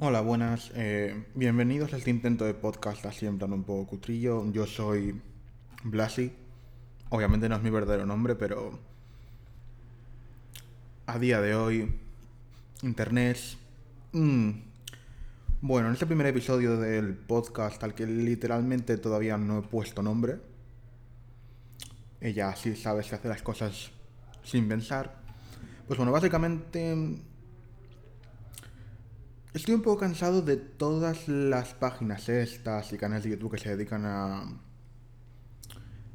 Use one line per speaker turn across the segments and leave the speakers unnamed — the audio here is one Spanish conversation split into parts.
Hola, buenas. eh, bienvenidos a este intento de podcast así en plan un poco cutrillo. Yo soy Blasi. Obviamente no es mi verdadero nombre, pero a día de hoy, Internet... mm, Bueno, en este primer episodio del podcast, al que literalmente todavía no he puesto nombre, ella sí sabe que hace las cosas sin pensar. Pues bueno, básicamente Estoy un poco cansado de todas las páginas estas y canales de YouTube que se dedican a...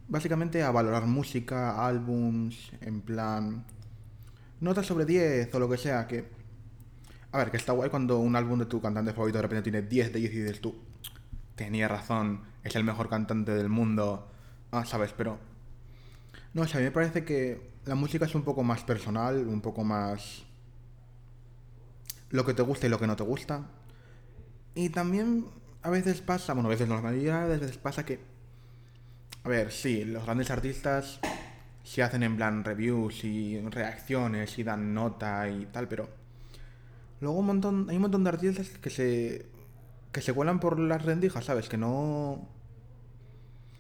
Básicamente a valorar música, álbums, en plan... Notas sobre 10 o lo que sea, que... A ver, que está guay cuando un álbum de tu cantante favorito de repente tiene 10 de 10 y dices tú... Tenía razón, es el mejor cantante del mundo. Ah, sabes, pero... No, o sea, a mí me parece que la música es un poco más personal, un poco más lo que te gusta y lo que no te gusta. Y también a veces pasa, bueno, a veces no, la mayoría de veces pasa que, a ver, sí, los grandes artistas se hacen en plan reviews y reacciones y dan nota y tal, pero luego un montón, hay un montón de artistas que se, que se cuelan por las rendijas, ¿sabes? Que no,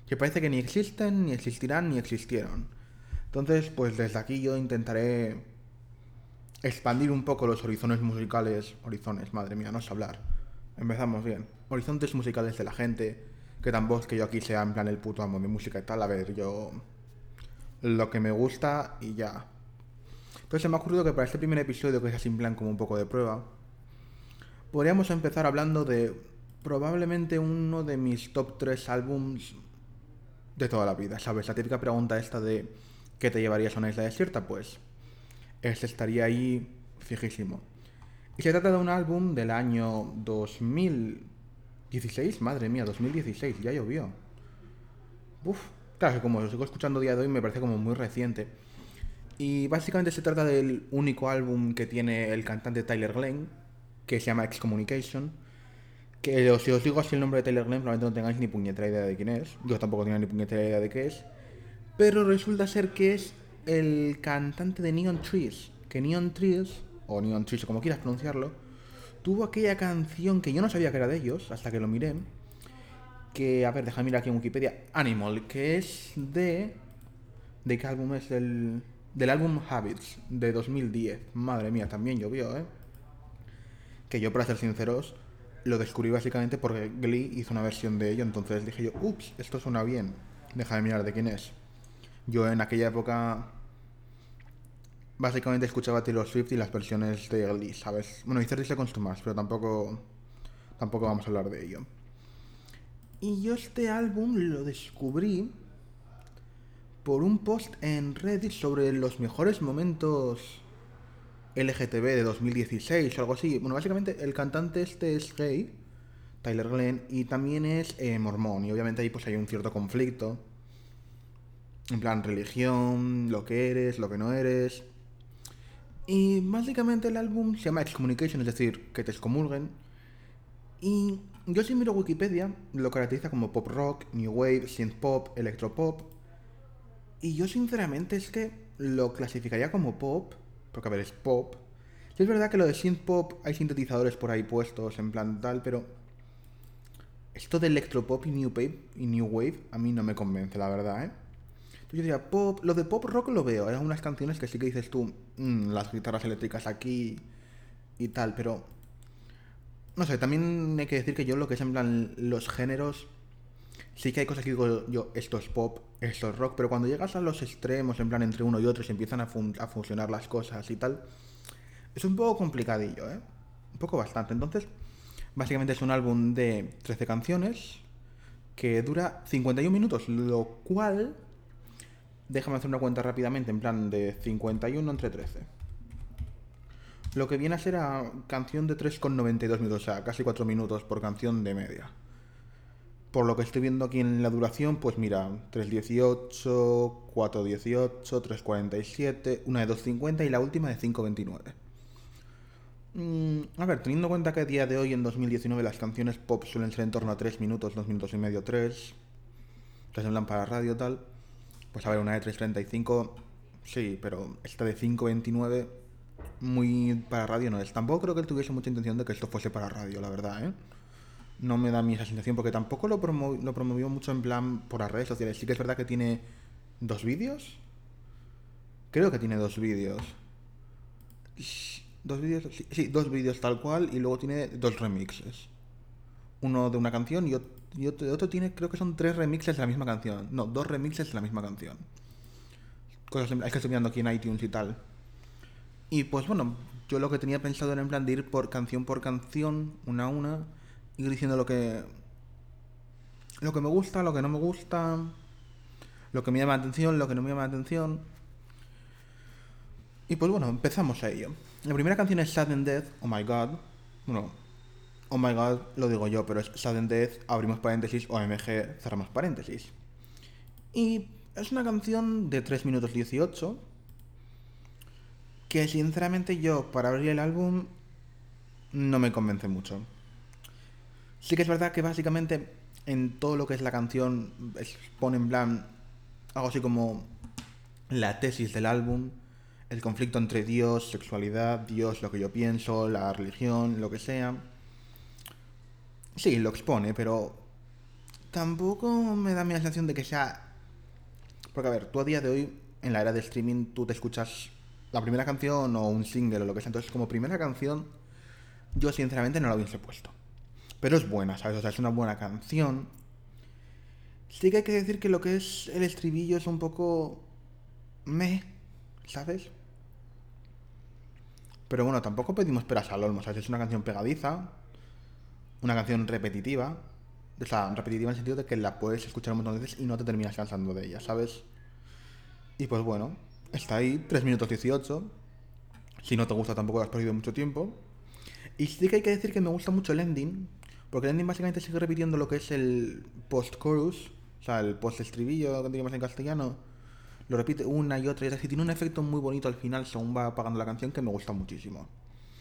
que parece que ni existen, ni existirán, ni existieron. Entonces, pues desde aquí yo intentaré expandir un poco los horizontes musicales, horizontes, madre mía, no sé hablar. Empezamos bien. Horizontes musicales de la gente, que tampoco es que yo aquí sea en plan el puto amo de música y tal, a ver, yo lo que me gusta y ya. Entonces se me ha ocurrido que para este primer episodio, que es así en plan como un poco de prueba, podríamos empezar hablando de probablemente uno de mis top 3 álbums de toda la vida, ¿sabes? La típica pregunta esta de ¿qué te llevarías a una isla desierta? Pues este estaría ahí fijísimo. Y se trata de un álbum del año 2016, madre mía, 2016, ya llovió. Uf, claro como lo sigo escuchando día de hoy me parece como muy reciente. Y básicamente se trata del único álbum que tiene el cantante Tyler Glenn, que se llama Excommunication. Que si os digo así el nombre de Tyler Glenn, probablemente no tengáis ni puñetera idea de quién es. Yo tampoco tenía ni puñetera idea de qué es. Pero resulta ser que es el cantante de Neon Trees, que Neon Trees, o Neon Trees, como quieras pronunciarlo, tuvo aquella canción que yo no sabía que era de ellos, hasta que lo miré, que, a ver, déjame mirar aquí en Wikipedia, Animal, que es de... ¿De qué álbum es? Del, del álbum Habits, de 2010. Madre mía, también llovió, ¿eh? Que yo, para ser sinceros, lo descubrí básicamente porque Glee hizo una versión de ello, entonces dije yo, ups, esto suena bien, déjame mirar de quién es. Yo en aquella época básicamente escuchaba Taylor Swift y las versiones de Glee, ¿sabes? Bueno, y 30 Seconds to Mars, pero tampoco, tampoco vamos a hablar de ello. Y yo este álbum lo descubrí por un post en Reddit sobre los mejores momentos LGTB de 2016 o algo así. Bueno, básicamente el cantante este es gay, Tyler Glenn, y también es eh, mormón. Y obviamente ahí pues hay un cierto conflicto. En plan, religión, lo que eres, lo que no eres. Y básicamente el álbum se llama Excommunication, es decir, que te excomulguen. Y yo si miro Wikipedia, lo caracteriza como pop rock, new wave, synth pop, electropop. Y yo sinceramente es que lo clasificaría como pop, porque a ver, es pop. Sí es verdad que lo de synth pop hay sintetizadores por ahí puestos en plan tal, pero esto de electropop y new wave, y new wave a mí no me convence, la verdad, ¿eh? Yo diría, pop, lo de pop rock lo veo, hay algunas canciones que sí que dices tú, mmm, las guitarras eléctricas aquí y tal, pero no sé, también hay que decir que yo lo que es en plan los géneros, sí que hay cosas que digo yo, esto es pop, esto es rock, pero cuando llegas a los extremos, en plan entre uno y otro, se empiezan a, fun a funcionar las cosas y tal, es un poco complicadillo, ¿eh? Un poco bastante. Entonces, básicamente es un álbum de 13 canciones que dura 51 minutos, lo cual Déjame hacer una cuenta rápidamente, en plan de 51 entre 13. Lo que viene a ser a canción de 3,92 minutos, o sea, casi 4 minutos por canción de media. Por lo que estoy viendo aquí en la duración, pues mira, 3.18, 4.18, 3.47, una de 2.50 y la última de 5.29. Mm, a ver, teniendo en cuenta que a día de hoy, en 2019, las canciones pop suelen ser en torno a 3 minutos, 2 minutos y medio, 3, que se hablan para radio tal, pues a ver, una de 3.35, sí, pero esta de 5.29 muy para radio no es. Tampoco creo que él tuviese mucha intención de que esto fuese para radio, la verdad, ¿eh? No me da a mí esa sensación porque tampoco lo, promo lo promovió mucho en plan por las redes sociales. Sí que es verdad que tiene dos vídeos. Creo que tiene dos vídeos. Dos vídeos, sí, sí, dos vídeos tal cual y luego tiene dos remixes. Uno de una canción y otro, y otro, tiene, creo que son tres remixes de la misma canción. No, dos remixes de la misma canción. Cosas es que estoy mirando aquí en iTunes y tal. Y pues bueno, yo lo que tenía pensado era en plan de ir por canción por canción, una a una, ir diciendo lo que. lo que me gusta, lo que no me gusta, lo que me llama la atención, lo que no me llama la atención. Y pues bueno, empezamos a ello. La primera canción es Sudden Death, Oh My God. Bueno, Oh My God lo digo yo, pero es Sudden Death, abrimos paréntesis, OMG, cerramos paréntesis. Y es una canción de 3 minutos 18 que sinceramente yo para abrir el álbum no me convence mucho. Sí que es verdad que básicamente en todo lo que es la canción pone en plan algo así como la tesis del álbum, el conflicto entre Dios, sexualidad, Dios, lo que yo pienso, la religión, lo que sea. Sí, lo expone, pero tampoco me da mi sensación de que sea... Porque a ver, tú a día de hoy, en la era de streaming, tú te escuchas la primera canción o un single o lo que sea. Entonces, como primera canción, yo sinceramente no la hubiese puesto. Pero es buena, ¿sabes? O sea, es una buena canción. Sí que hay que decir que lo que es el estribillo es un poco... me, ¿sabes? Pero bueno, tampoco pedimos peras al olmo, ¿sabes? Es una canción pegadiza, una canción repetitiva. O sea, repetitiva en el sentido de que la puedes escuchar un montón de veces y no te terminas cansando de ella, ¿sabes? Y pues bueno, está ahí, 3 minutos 18. Si no te gusta tampoco has perdido mucho tiempo. Y sí que hay que decir que me gusta mucho el ending, porque el ending básicamente sigue repitiendo lo que es el post-chorus, o sea, el post-estribillo, digamos en castellano. Lo repite una y otra y otra, y tiene un efecto muy bonito al final según va apagando la canción que me gusta muchísimo.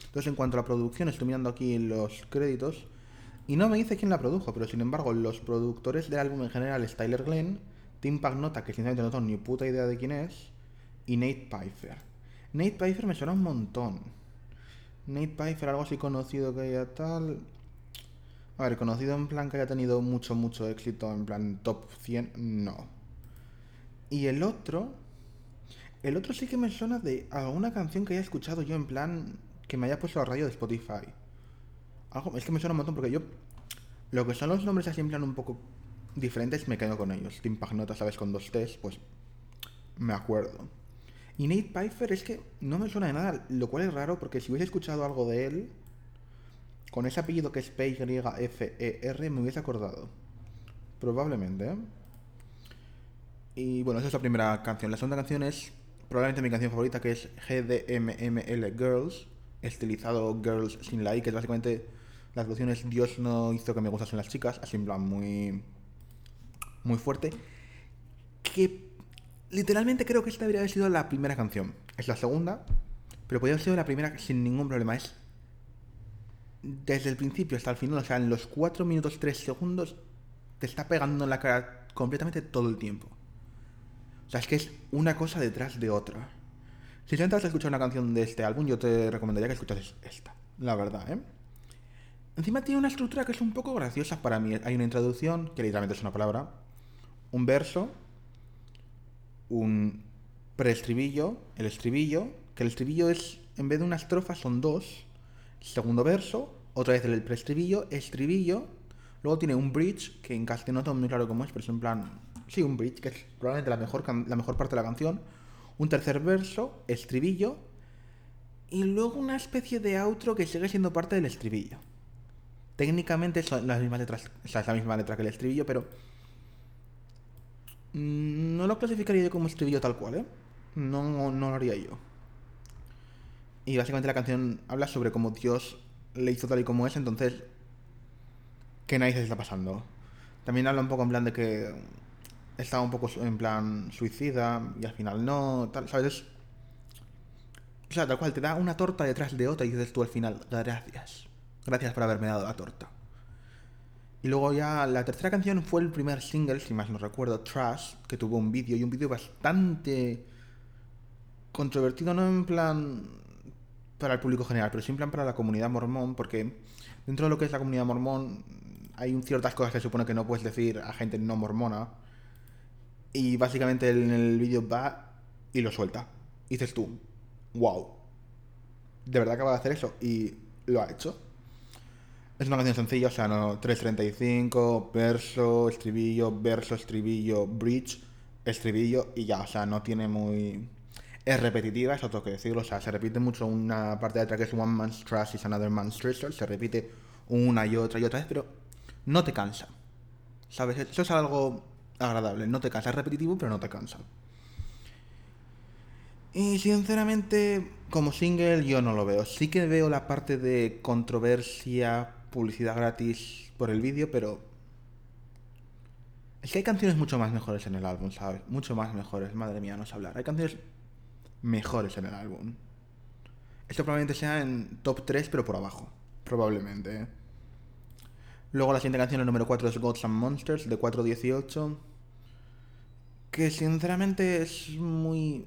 Entonces, en cuanto a la producción, estoy mirando aquí los créditos y no me dice quién la produjo, pero sin embargo, los productores del álbum en general es Tyler Glenn, Tim Pagnota, que sinceramente no tengo ni puta idea de quién es, y Nate Pfeiffer. Nate Pfeiffer me suena un montón. Nate Pfeiffer, algo así conocido que haya tal. A ver, conocido en plan que haya tenido mucho, mucho éxito, en plan top 100, no. Y el otro. El otro sí que me suena de alguna canción que haya escuchado yo en plan que me haya puesto a radio de Spotify. Es que me suena un montón porque yo. Lo que son los nombres así en plan un poco diferentes me quedo con ellos. Tim Pagnota, ¿sabes? Con dos T's, pues. Me acuerdo. Y Nate Pfeiffer es que no me suena de nada, lo cual es raro porque si hubiese escuchado algo de él, con ese apellido que es P-Y-F-E-R, me hubiese acordado. Probablemente. Y bueno, esa es la primera canción. La segunda canción es probablemente mi canción favorita, que es GDMML Girls, estilizado Girls sin la I, que es básicamente la es Dios no hizo que me gustasen las chicas, así en plan muy, muy fuerte. Que literalmente creo que esta debería haber sido la primera canción. Es la segunda, pero podría haber sido la primera sin ningún problema. Es desde el principio hasta el final, o sea, en los 4 minutos 3 segundos, te está pegando en la cara completamente todo el tiempo. O sea, es que es una cosa detrás de otra. Si a escuchar una canción de este álbum, yo te recomendaría que escuchases esta, la verdad, ¿eh? Encima tiene una estructura que es un poco graciosa para mí. Hay una introducción, que literalmente es una palabra, un verso, un preestribillo, el estribillo, que el estribillo es, en vez de una estrofa, son dos. Segundo verso, otra vez el preestribillo, estribillo. Luego tiene un bridge, que en castellano no tengo muy claro cómo es, pero es en plan. Sí, un bridge, que es probablemente la mejor, la mejor parte de la canción. Un tercer verso, estribillo. Y luego una especie de outro que sigue siendo parte del estribillo. Técnicamente son las mismas letras, o sea, es la misma letra que el estribillo, pero Mm, no lo clasificaría yo como estribillo tal cual, ¿eh? No, lo haría yo. Y básicamente la canción habla sobre cómo Dios le hizo tal y como es, entonces, ¿qué narices está pasando? También habla un poco en plan de que estaba un poco en plan suicida y al final no, ¿sabes? O sea, tal cual, te da una torta detrás de otra y dices tú al final, gracias. Gracias por haberme dado la torta. Y luego ya la tercera canción fue el primer single, si más no recuerdo, Trash, que tuvo un vídeo y un vídeo bastante controvertido, no en plan para el público general, pero sí en plan para la comunidad mormón, porque dentro de lo que es la comunidad mormón hay ciertas cosas que se supone que no puedes decir a gente no mormona. Y básicamente en el vídeo va y lo suelta. Y dices tú, wow, de verdad acaba de hacer eso. Y lo ha hecho. Es una canción sencilla, o sea, no 3.35, verso, estribillo, verso, estribillo, bridge, estribillo y ya, o sea, no tiene muy... Es repetitiva, eso tengo que decirlo, o sea, se repite mucho una parte de atrás que es One Man's Trash is Another Man's Treasure, se repite una y otra y otra vez, pero no te cansa. ¿Sabes? Eso es algo agradable, no te cansa, es repetitivo, pero no te cansa. Y sinceramente, como single yo no lo veo. Sí que veo la parte de controversia, publicidad gratis por el vídeo, pero... Es que hay canciones mucho más mejores en el álbum, ¿sabes? Mucho más mejores, madre mía, no sé hablar. Hay canciones mejores en el álbum. Esto probablemente sea en top 3, pero por abajo. Probablemente. ¿eh? Luego la siguiente canción, el número 4, es Gods and Monsters, de 418. Que sinceramente es muy...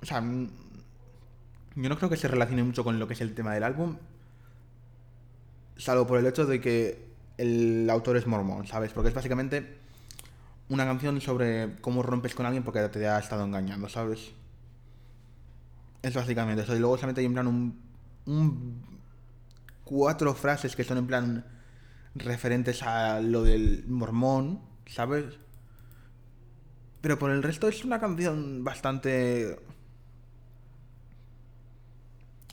O sea, yo no creo que se relacione mucho con lo que es el tema del álbum. Salvo por el hecho de que el autor es mormón, ¿sabes? Porque es básicamente una canción sobre cómo rompes con alguien porque te ha estado engañando, ¿sabes? Es básicamente eso. Y luego solamente hay en plan un, un cuatro frases que son en plan referentes a lo del mormón, ¿sabes? Pero por el resto es una canción bastante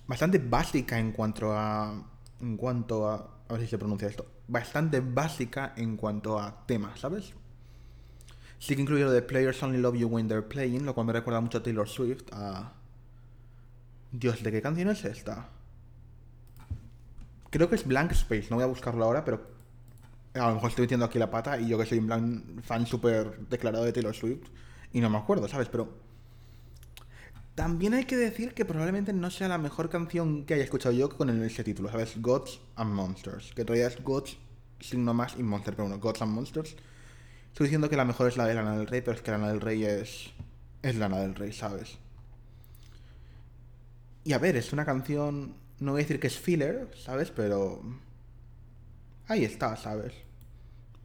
bastante básica en cuanto a. En cuanto a. A ver si se pronuncia esto. Bastante básica en cuanto a temas, ¿sabes? Sí que incluye lo de Players Only Love You When They're Playing, lo cual me recuerda mucho a Taylor Swift. A. Dios, ¿de qué canción es esta? Creo que es Blank Space, no voy a buscarlo ahora, pero a lo mejor estoy metiendo aquí la pata y yo que soy un fan súper declarado de Taylor Swift y no me acuerdo, ¿sabes? Pero también hay que decir que probablemente no sea la mejor canción que haya escuchado yo con ese título, ¿sabes? Gods and Monsters. Que todavía es Gods, signo más y Monster, pero bueno, Gods and Monsters. Estoy diciendo que la mejor es la de Lana del Rey, pero es que Lana del Rey es. Es Lana del Rey, ¿sabes? Y a ver, es una canción. No voy a decir que es filler, ¿sabes? Pero. Ahí está, ¿sabes?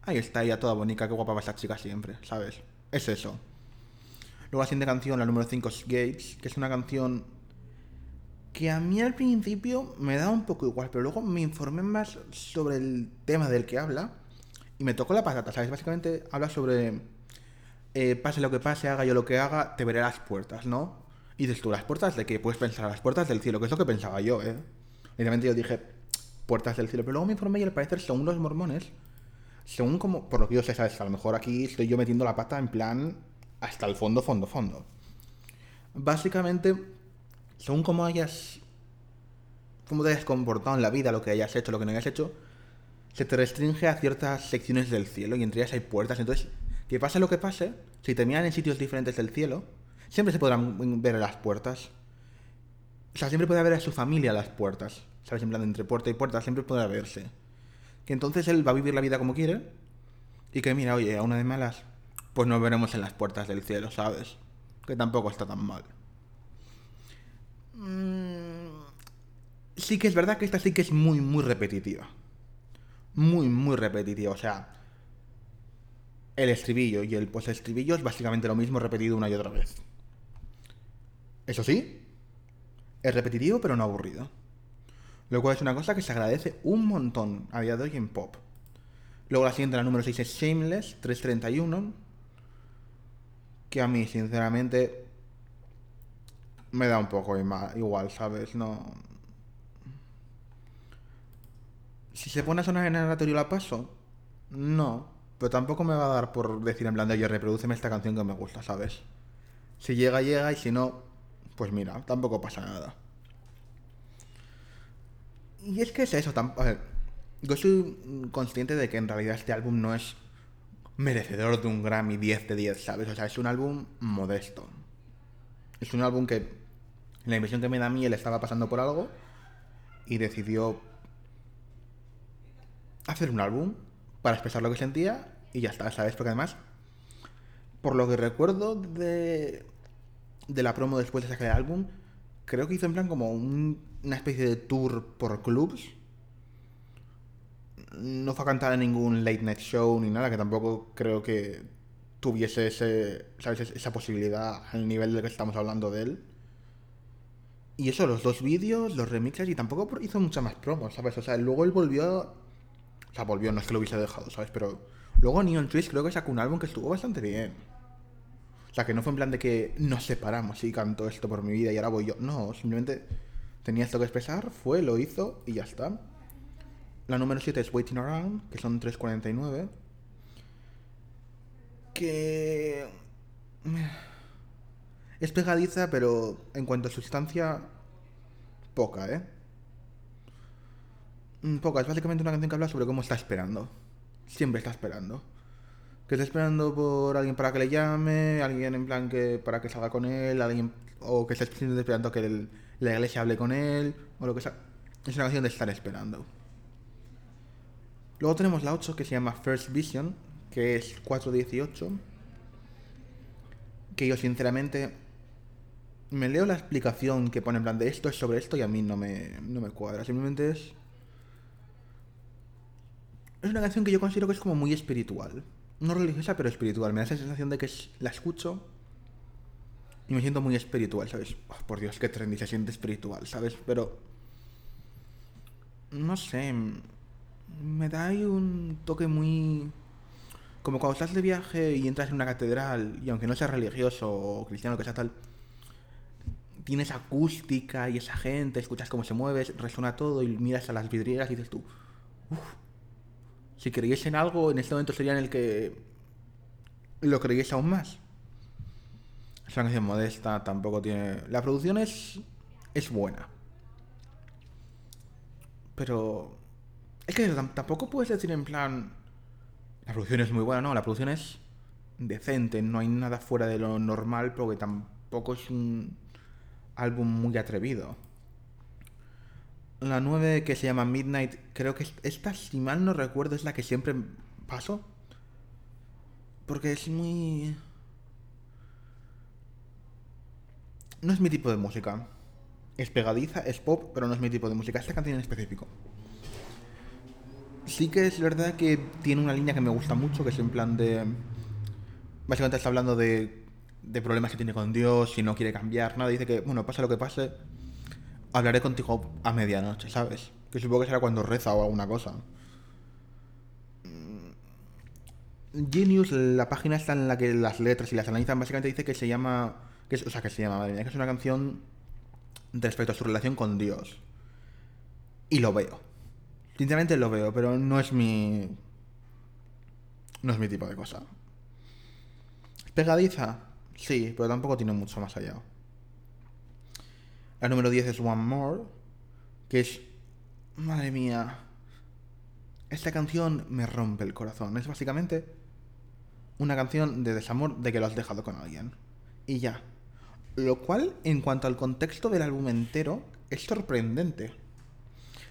Ahí está ella toda bonita, qué guapa va esa chica siempre, ¿sabes? Es eso. Luego la siguiente canción, la número 5 es Gates, que es una canción que a mí al principio me da un poco igual, pero luego me informé más sobre el tema del que habla y me tocó la patata, ¿sabes? Básicamente habla sobre eh, pase lo que pase, haga yo lo que haga, te veré las puertas, ¿no? Y dices tú, ¿las puertas de qué? Puedes pensar, las puertas del cielo, que es lo que pensaba yo, ¿eh? Evidentemente yo dije, puertas del cielo, pero luego me informé y al parecer, según los mormones, según como, por lo que yo sé, ¿sabes? A lo mejor aquí estoy yo metiendo la pata en plan hasta el fondo, fondo, fondo. Básicamente, según cómo hayas. cómo te hayas comportado en la vida, lo que hayas hecho, lo que no hayas hecho, se te restringe a ciertas secciones del cielo y entre ellas hay puertas. Entonces, que pase lo que pase, si te miran en sitios diferentes del cielo, siempre se podrán ver las puertas. O sea, siempre puede haber a su familia las puertas. ¿Sabes? En plan, entre puerta y puerta siempre podrá verse. Que entonces él va a vivir la vida como quiere. Y que mira, oye, a una de malas, pues nos veremos en las puertas del cielo, ¿sabes? Que tampoco está tan mal. Mm, sí que es verdad que esta sí que es muy, muy repetitiva. Muy, muy repetitiva. O sea, el estribillo y el post-estribillo es básicamente lo mismo repetido una y otra vez. Eso sí, es repetitivo pero no aburrido. Lo cual es una cosa que se agradece un montón a día de hoy en pop. Luego la siguiente, la número 6 es Shameless 331 que a mí, sinceramente, me da un poco igual, ¿sabes? No. Si se pone a sonar en el aleatorio la paso, no. Pero tampoco me va a dar por decir en plan de, oye, reproduceme esta canción que me gusta, ¿sabes? Si llega, llega, y si no, pues mira, tampoco pasa nada. Y es que es eso, a ver, yo soy consciente de que en realidad este álbum no es merecedor de un Grammy 10 de 10, ¿sabes? O sea, es un álbum modesto. Es un álbum que, la impresión que me da a mí, él estaba pasando por algo y decidió hacer un álbum para expresar lo que sentía y ya está, ¿sabes? Porque además, por lo que recuerdo de, de la promo después de sacar el álbum, creo que hizo en plan como un- una especie de tour por clubs. No fue a cantar en ningún late night show ni nada, que tampoco creo que tuviese ese, ¿sabes? Es- esa posibilidad al nivel del que estamos hablando de él. Y eso, los dos vídeos, los remixes, y tampoco hizo mucha más promo, ¿sabes? O sea, luego él volvió. O sea, volvió, no es que lo hubiese dejado, ¿sabes? Pero luego Neon Twist creo que sacó un álbum que estuvo bastante bien. O sea, que no fue en plan de que nos separamos y cantó esto por mi vida y ahora voy yo. No, simplemente tenía esto que expresar, fue, lo hizo y ya está. La número 7 es Waiting Around, que son 3.49. Que... Es pegadiza, pero en cuanto a sustancia, poca, ¿eh? Mm, Poca, es básicamente una canción que habla sobre cómo está esperando. Siempre está esperando. Que está esperando por alguien para que le llame, alguien en plan que para que salga con él, alguien o que está esperando que la iglesia hable con él, o lo que sea. Es una canción de estar esperando. Luego tenemos la 8 que se llama First Vision, que es 418. Que yo sinceramente me leo la explicación que pone en plan de esto es sobre esto y a mí no me, no me cuadra. Simplemente es... Es una canción que yo considero que es como muy espiritual. No religiosa, pero espiritual. Me da esa sensación de que la escucho y me siento muy espiritual, ¿sabes? Oh, por Dios, qué trendy, se siente espiritual, ¿sabes? Pero... No sé. Me da ahí un toque muy... Como cuando estás de viaje y entras en una catedral y aunque no seas religioso o cristiano, que sea tal, tienes acústica y esa gente, escuchas cómo se mueve, resuena todo y miras a las vidrieras y dices tú, uff, si creyese en algo, en este momento sería en el que lo creyese aún más. Es una canción modesta, tampoco tiene... La producción es, es buena. Pero... Es que tam- tampoco puedes decir en plan... La producción es muy buena, no, la producción es decente, no hay nada fuera de lo normal porque tampoco es un álbum muy atrevido. La 9 que se llama Midnight, creo que es- esta, si mal no recuerdo, es la que siempre paso. Porque es muy... No es mi tipo de música. Es pegadiza, es pop, pero no es mi tipo de música. Esta canción en específico. Sí que es verdad que tiene una línea que me gusta mucho, que es en plan de... Básicamente está hablando de, de problemas que tiene con Dios y no quiere cambiar nada. Dice que, bueno, pase lo que pase, hablaré contigo a medianoche, ¿sabes? Que supongo que será cuando reza o alguna cosa. Mm, Genius, la página está en la que las letras y las analizan, básicamente dice que se llama... Que es, o sea, que se llama, madre mía, que es una canción respecto a su relación con Dios. Y lo veo. Sinceramente lo veo, pero no es mi... No es mi tipo de cosa. ¿Es pegadiza? Sí, pero tampoco tiene mucho más allá. La número 10 es One More, que es... Madre mía. Esta canción me rompe el corazón. Es básicamente una canción de desamor de que lo has dejado con alguien. Y ya. Lo cual, en cuanto al contexto del álbum entero, es sorprendente.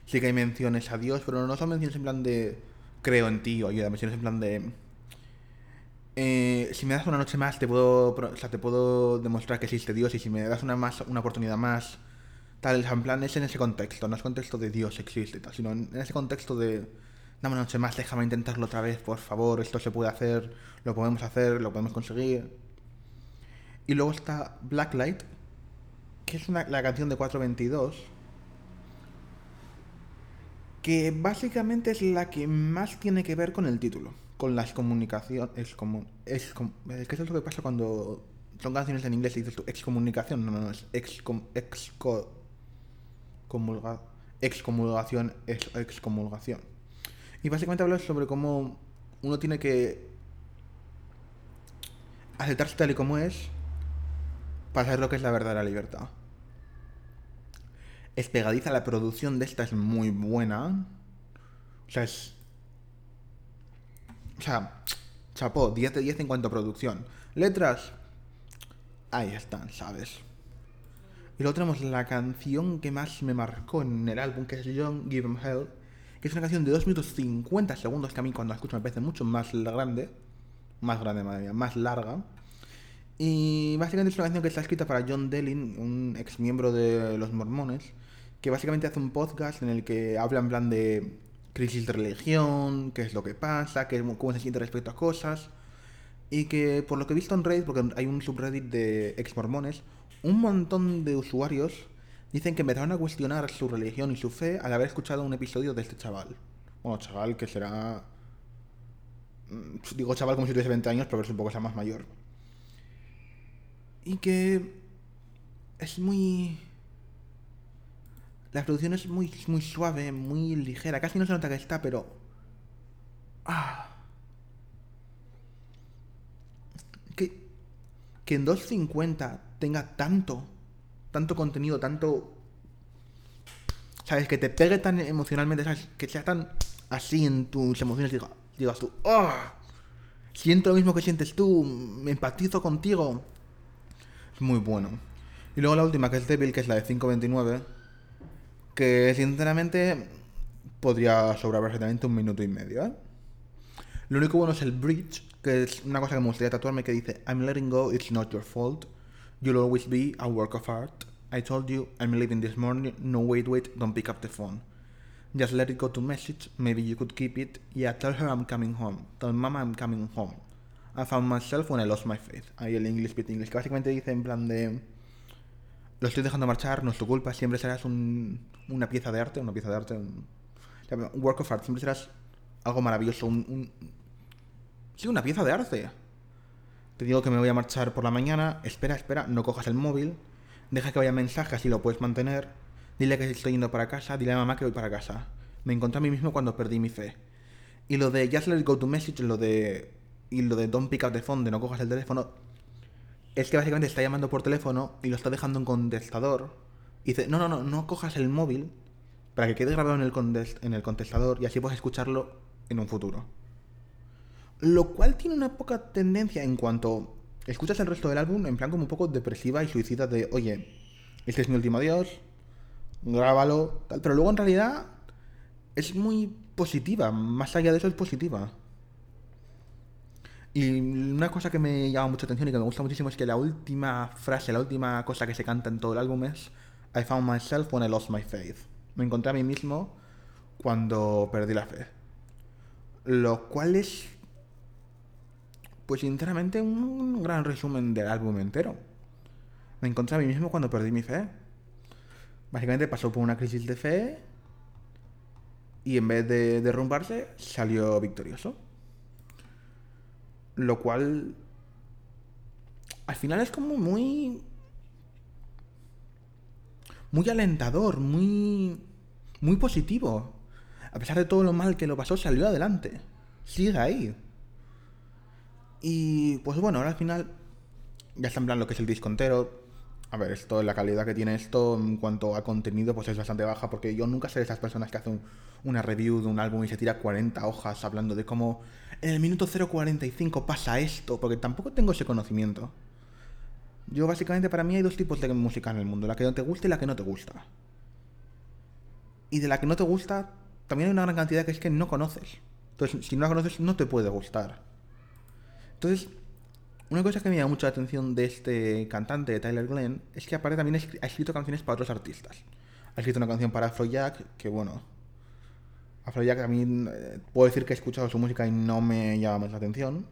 Sí que hay menciones a Dios, pero no son menciones en plan de creo en ti o ayuda, menciones en plan de eh, si me das una noche más te puedo, o sea, te puedo demostrar que existe Dios y si me das una más una oportunidad más tal, en plan es en ese contexto, no es contexto de Dios existe tal, sino en ese contexto de dame una noche más, déjame intentarlo otra vez, por favor, esto se puede hacer, lo podemos hacer, lo podemos conseguir. Y luego está Blacklight, que es una, la canción de 422 que básicamente es la que más tiene que ver con el título, con las comunicaciones. Es como. Es, es que eso es lo que pasa cuando son canciones en inglés y dices tú excomunicación. No, no, no, es excom, exco, comulga- excomulgación, excomulgación. Y básicamente habla sobre cómo uno tiene que aceptarse tal y como es para saber lo que es la verdadera libertad. Es pegadiza, la producción de esta es muy buena. O sea, es. O sea, chapó, 10 de 10 en cuanto a producción. Letras, ahí están, ¿sabes? Y luego tenemos la canción que más me marcó en el álbum, que es Young Give 'em Hell, que es una canción de 2 minutos 50 segundos que a mí cuando la escucho me parece mucho más grande. Más grande, madre mía, más larga. Y básicamente es una canción que está escrita para John Dellin, un ex miembro de los mormones, que básicamente hace un podcast en el que habla en plan de crisis de religión, qué es lo que pasa, qué, cómo se siente respecto a cosas. Y que por lo que he visto en Reddit, porque hay un subreddit de ex mormones, un montón de usuarios dicen que empezaron a cuestionar su religión y su fe al haber escuchado un episodio de este chaval. Bueno, chaval que será... mm, Digo chaval como si tuviese 20 años, pero es un poco sea más mayor. Y que es muy... La producción es muy, muy suave, muy ligera. Casi no se nota que está, pero... Ah. Que, que en 2.50 tenga tanto, tanto contenido, tanto... ¿Sabes? Que te pegue tan emocionalmente, ¿sabes? Que sea tan así en tus emociones, diga- digas tú, ¡ah! Siento lo mismo que sientes tú, me empatizo contigo. Es muy bueno. Y luego la última, que es Devil, que es la de 5.29, que sinceramente podría sobrar perfectamente un minuto y medio, ¿eh? Lo único bueno es el bridge, que es una cosa que me gustaría tatuarme que dice I'm letting go, it's not your fault. You'll always be a work of art. I told you I'm leaving this morning. No wait, wait, don't pick up the phone. Just let it go to message. Maybe you could keep it. Yeah, tell her I'm coming home. Tell mama I'm coming home. I found myself when I lost my faith. Ahí el English bit English, que básicamente dice en plan de lo estoy dejando marchar, no es tu culpa, siempre serás un- una pieza de arte, una pieza de arte, un, work of art, siempre serás algo maravilloso, un, un- sí, una pieza de arte. Te digo que me voy a marchar por la mañana, espera, espera, no cojas el móvil, deja que vaya mensaje, así lo puedes mantener, dile que estoy yendo para casa, dile a mamá que voy para casa. Me encontré a mí mismo cuando perdí mi fe. Y lo de just let it go to message, lo de y lo de don't pick up the phone, de no cojas el teléfono, es que básicamente está llamando por teléfono y lo está dejando en contestador. Y dice, no, no, no, no cojas el móvil para que quede grabado en el, en el contestador y así puedes escucharlo en un futuro. Lo cual tiene una poca tendencia en cuanto escuchas el resto del álbum en plan como un poco depresiva y suicida de, oye, este es mi último adiós, grábalo, tal. Pero luego en realidad es muy positiva, más allá de eso es positiva. Y una cosa que me llama mucha atención y que me gusta muchísimo es que la última frase, la última cosa que se canta en todo el álbum es I found myself when I lost my faith. Me encontré a mí mismo cuando perdí la fe. Lo cual es, pues sinceramente, un gran resumen del álbum entero. Me encontré a mí mismo cuando perdí mi fe. Básicamente pasó por una crisis de fe y en vez de derrumbarse salió victorioso. Lo cual al final es como muy muy alentador, muy muy positivo. A pesar de todo lo mal que lo pasó, salió adelante. Sigue ahí. Y pues bueno, ahora al final ya está en plan lo que es el disco entero. A ver, esto, la calidad que tiene esto en cuanto a contenido, pues es bastante baja, porque yo nunca sé de esas personas que hacen una review de un álbum y se tira 40 hojas hablando de cómo en el minuto 0.45 pasa esto, porque tampoco tengo ese conocimiento. Yo básicamente para mí hay dos tipos de música en el mundo, la que no te gusta y la que no te gusta. Y de la que no te gusta, también hay una gran cantidad que es que no conoces. Entonces, si no la conoces, no te puede gustar. Entonces, una cosa que me llama mucho la atención de este cantante, de Tyler Glenn, es que aparte también ha escri- ha escrito canciones para otros artistas. Ha escrito una canción para Afrojack, que bueno, Afrojack a mí eh, puedo decir que he escuchado su música y no me llama más la atención.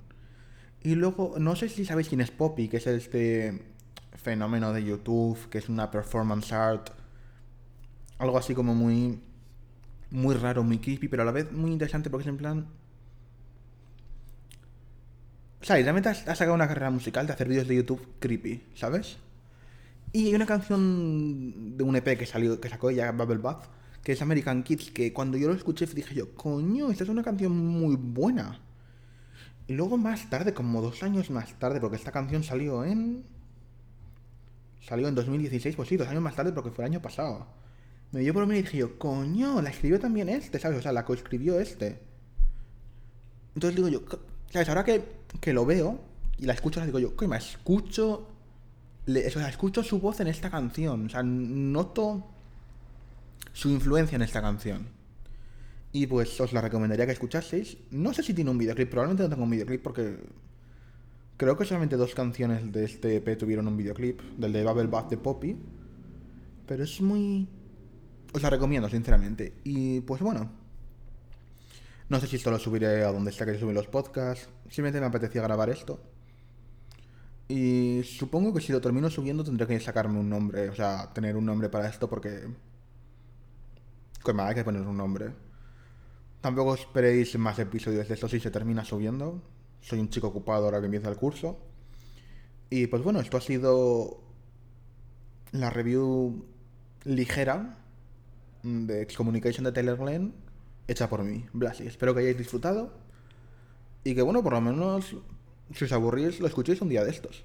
Y luego, no sé si sabéis quién es Poppy, que es este fenómeno de YouTube, que es una performance art, algo así como muy, muy raro, muy creepy, pero a la vez muy interesante porque es en plan... O sea, realmente has, has sacado una carrera musical de hacer vídeos de YouTube creepy, ¿sabes? Y hay una canción de un EP que salió, que sacó ella, Bubble Bath, que es American Kids, que cuando yo lo escuché dije yo, coño, esta es una canción muy buena. Y luego más tarde, como dos años más tarde, porque esta canción salió en... Salió en 2016, pues sí, dos años más tarde porque fue el año pasado. Me dio por mí y dije yo, coño, la escribió también este, ¿sabes? O sea, la coescribió este. Entonces digo yo, ¿sabes? Ahora que, que lo veo y la escucho, digo yo, coño, escucho... le- escucho su voz en esta canción. O sea, noto su influencia en esta canción. Y pues os la recomendaría que escuchaseis. No sé si tiene un videoclip, probablemente no tenga un videoclip porque Creo que solamente dos canciones de este EP tuvieron un videoclip, del de Bubble Bath de Poppy. Pero es muy... Os la recomiendo, sinceramente. Y pues bueno. No sé si esto lo subiré a donde sea que suben los podcasts. Simplemente me apetecía grabar esto. Y supongo que si lo termino subiendo tendré que sacarme un nombre. O sea, tener un nombre para esto porque... Me hay que poner un nombre. Tampoco esperéis más episodios de esto si se termina subiendo. Soy un chico ocupado ahora que empieza el curso. Y pues bueno, esto ha sido la review ligera de Excommunication de Taylor Glenn hecha por mí, Blasi. Espero que hayáis disfrutado y que bueno, por lo menos si os aburrís lo escuchéis un día de estos.